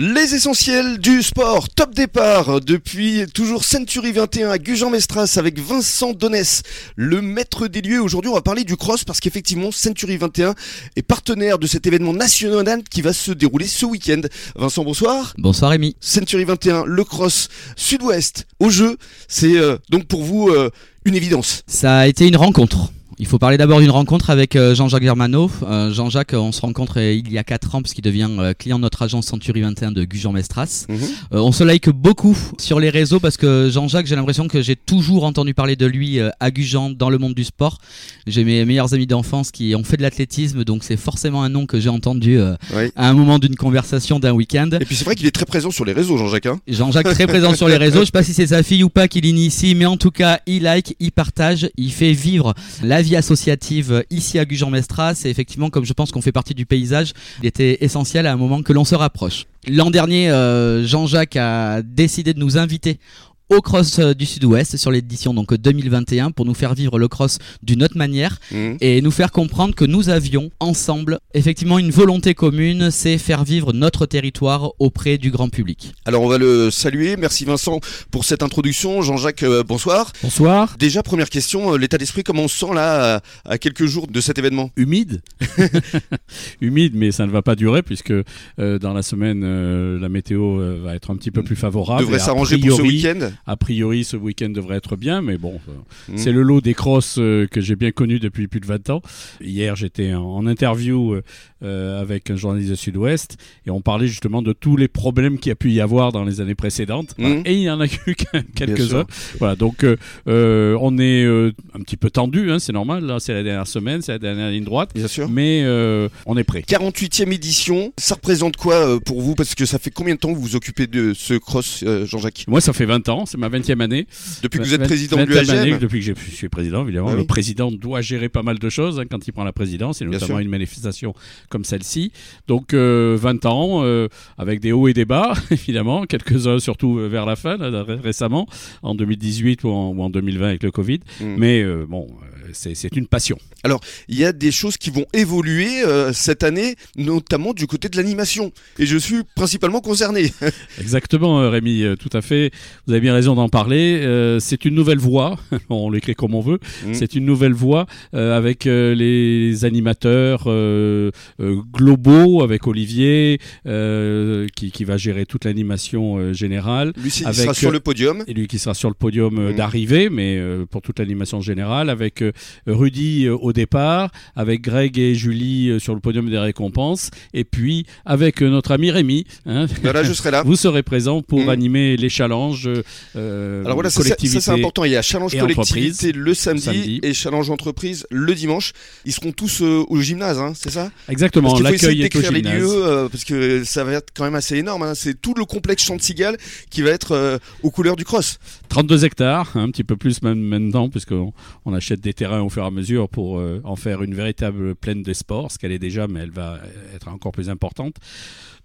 Les essentiels du sport, top départ depuis toujours Century 21 à Gujan-Mestras avec Vincent Donès, le maître des lieux. Aujourd'hui, on va parler du cross parce qu'effectivement, Century 21 est partenaire de cet événement national qui va se dérouler ce week-end. Vincent, bonsoir. Bonsoir Rémi. Century 21, le cross sud-ouest au jeu, c'est euh, donc pour vous euh, une évidence. Ça a été une rencontre. Il faut parler d'abord d'une rencontre avec euh, Jean-Jacques Germano. Euh, Jean-Jacques, on se rencontre euh, il y a 4 ans puisqu'il devient client de notre agence Century 21 de Gujan-Mestras. Mhm. on se like beaucoup sur les réseaux parce que Jean-Jacques, j'ai l'impression que j'ai toujours entendu parler de lui à Gujan dans le monde du sport. J'ai mes meilleurs amis d'enfance qui ont fait de l'athlétisme, donc c'est forcément un nom que j'ai entendu Oui. à un moment d'une conversation d'un week-end. Et puis c'est vrai qu'il est très présent sur les réseaux, Jean-Jacques. hein. Jean-Jacques très présent sur les réseaux. Je sais pas si c'est sa fille ou pas qui l'initie, mais en tout cas, il like, il partage, il fait vivre la vie associative ici à Gujan-Mestras. Et effectivement, comme je pense qu'on fait partie du paysage, il était essentiel à un moment que l'on se rapproche. L'an dernier, euh, Jean-Jacques a décidé de nous inviter au cross euh, du sud-ouest sur l'édition donc 2021 pour nous faire vivre le cross d'une autre manière Mhm. et nous faire comprendre que nous avions ensemble effectivement une volonté commune, c'est faire vivre notre territoire auprès du grand public. Alors on va le saluer. Merci Vincent pour cette introduction. Jean-Jacques, euh, bonsoir. Bonsoir. Déjà, première question, euh, l'état d'esprit, comment on se sent là à, quelques jours de cet événement? Humide. Humide, mais ça ne va pas durer puisque euh, dans la semaine, euh, la météo euh, va être un petit peu plus favorable. Devrait s'arranger pour ce week-end? A priori, ce week-end devrait être bien, mais bon, euh, Mhm. c'est le lot des crosses euh, que j'ai bien connu depuis plus de 20 ans. Hier, j'étais en, interview euh, avec un journaliste de Sud-Ouest et on parlait justement de tous les problèmes qu'il y a pu y avoir dans les années précédentes. Mhm. Et il y en a eu quelques-uns. Voilà, donc euh, on est euh, un petit peu tendu, hein, c'est normal. Là, c'est la dernière semaine, c'est la dernière ligne droite, Bien sûr. mais euh, on est prêt. 48e édition, ça représente quoi pour vous? Parce que ça fait combien de temps que vous vous occupez de ce cross, Jean-Jacques? Moi, ça fait 20 ans, c'est ma 20e année. Depuis que vous êtes 20 président de 20e année, l'UAGM Depuis que je suis président, évidemment. Ah oui. Le président doit gérer pas mal de choses hein, quand il prend la présidence, et notamment une manifestation comme celle-ci. Donc, euh, 20 ans, euh, avec des hauts et des bas, évidemment, quelques-uns surtout euh, vers la fin, là, récemment, en 2018 ou en, ou en 2020 avec le Covid. Mm. Mais euh, bon, c'est une passion. Il y a des choses qui vont évoluer euh, cette année, notamment du côté de l'animation. Et je suis principalement concerné. Exactement, euh, Rémi, euh, tout à fait. Vous avez bien raison d'en parler. Euh, c'est une nouvelle voie. on l'écrit comme on veut. Mm. C'est une nouvelle voie euh, avec les animateurs globaux, avec Olivier qui, qui va gérer toute l'animation générale. Lui, il Avec, sera sur le podium. Et lui qui sera sur le podium euh, Mm. d'arrivée, mais pour toute l'animation générale, avec Rudy euh, au départ, avec Greg et Julie euh, sur le podium des récompenses, et puis avec euh, notre ami Rémi. hein, Voilà, je serai là. vous serez présent pour Mm. animer les challenges euh, Alors voilà, ça, c'est important. Il y a Challenge Collectivité le samedi, samedi. et Challenge Entreprise le dimanche. Ils seront tous euh, au gymnase, hein, c'est ça? Exactement, l'accueil est au d'écrire les gymnase. lieux, euh, parce que ça va être quand même assez énorme. hein. C'est tout le complexe Chantigal qui va être aux couleurs du cross. 32 hectares, un petit peu plus même maintenant, puisqu'on on achète des au fur et à mesure pour euh, en faire une véritable plaine des sports, ce qu'elle est déjà, mais elle va être encore plus importante.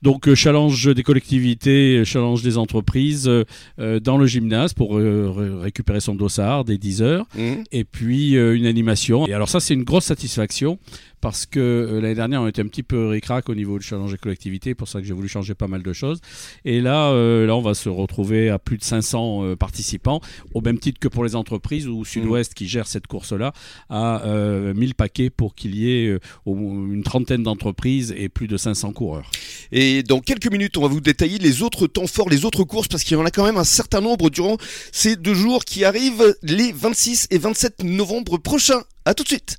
Donc euh, challenge des collectivités, euh, challenge des entreprises euh, dans le gymnase pour euh, ré- récupérer son dossard des 10 heures. Mhm. et puis une animation. Et alors ça, c'est une grosse satisfaction parce que l'année dernière, on était un petit peu ric-rac au niveau du challenge des collectivités, pour ça que j'ai voulu changer pas mal de choses. Et là, là, on va se retrouver à plus de 500 euh, participants, au même titre que pour les entreprises où Sud-Ouest, qui gère cette course-là, euh, 1000 paquets pour qu'il y ait euh, une trentaine d'entreprises et plus de 500 coureurs. Et dans quelques minutes, on va vous détailler les autres temps forts, les autres courses, parce qu'il y en a quand même un certain nombre durant ces deux jours qui arrivent les 26 et 27 novembre prochains. À tout de suite